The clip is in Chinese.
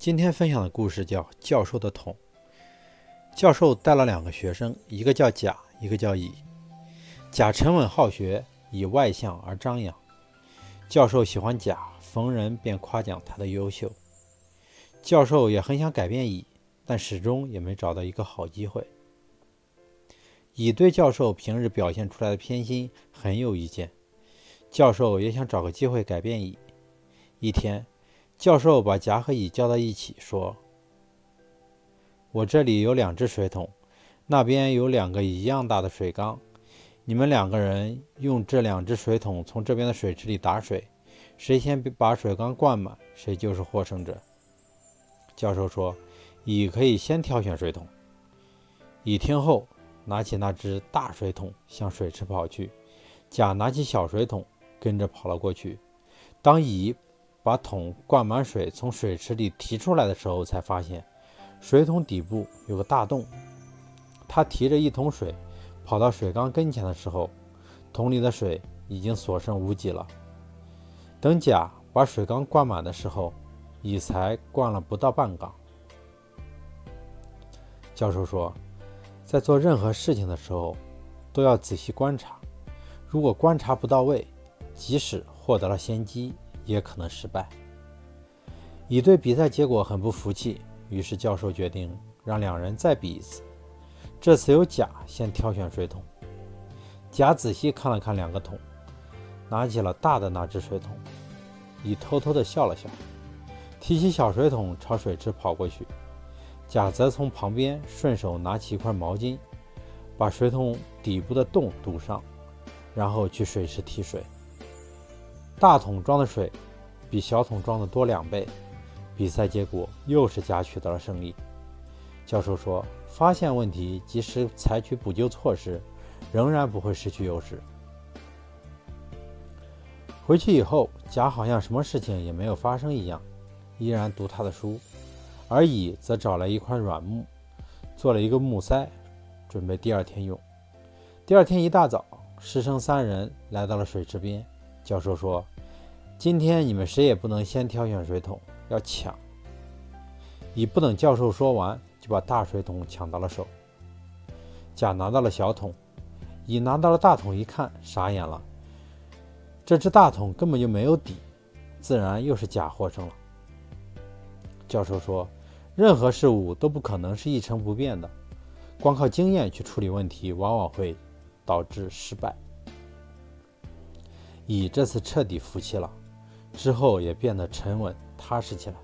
今天分享的故事叫《教授的桶》。教授带了两个学生，一个叫甲，一个叫乙。甲沉稳好学，乙外向而张扬。教授喜欢甲，逢人便夸奖他的优秀。教授也很想改变乙，但始终也没找到一个好机会。乙对教授平日表现出来的偏心很有意见，教授也想找个机会改变乙。一天。教授把甲和乙叫到一起，说：“我这里有两只水桶，那边有两个一样大的水缸。你们两个人用这两只水桶从这边的水池里打水，谁先把水缸灌满，谁就是获胜者。”教授说：“乙可以先挑选水桶。”乙听后，拿起那只大水桶向水池跑去。甲拿起小水桶跟着跑了过去。当乙把桶灌满水，从水池里提出来的时候，才发现水桶底部有个大洞。他提着一桶水跑到水缸跟前的时候，桶里的水已经所剩无几了。等甲把水缸灌满的时候，乙才灌了不到半缸。教授说，在做任何事情的时候，都要仔细观察。如果观察不到位，即使获得了先机，也可能失败。乙对比赛结果很不服气，于是教授决定让两人再比一次。这次由甲先挑选水桶。甲仔细看了看两个桶，拿起了大的那只水桶。乙偷偷地笑了笑，提起小水桶朝水池跑过去。甲则从旁边顺手拿起一块毛巾，把水桶底部的洞堵上，然后去水池提水。大桶装的水比小桶装的多两倍，比赛结果又是甲取得了胜利。教授说：“发现问题，及时采取补救措施，仍然不会失去优势。”回去以后，甲好像什么事情也没有发生一样，依然读他的书，而乙则找来一块软木，做了一个木塞，准备第二天用。第二天一大早，师生三人来到了水池边。教授说：“今天你们谁也不能先挑选水桶，要抢。”乙不等教授说完，就把大水桶抢到了手。甲拿到了小桶，乙拿到了大桶，一看傻眼了。这只大桶根本就没有底，自然又是甲获胜了。教授说：“任何事物都不可能是一成不变的，光靠经验去处理问题，往往会导致失败。”乙这次彻底服气了，之后也变得沉稳踏实起来。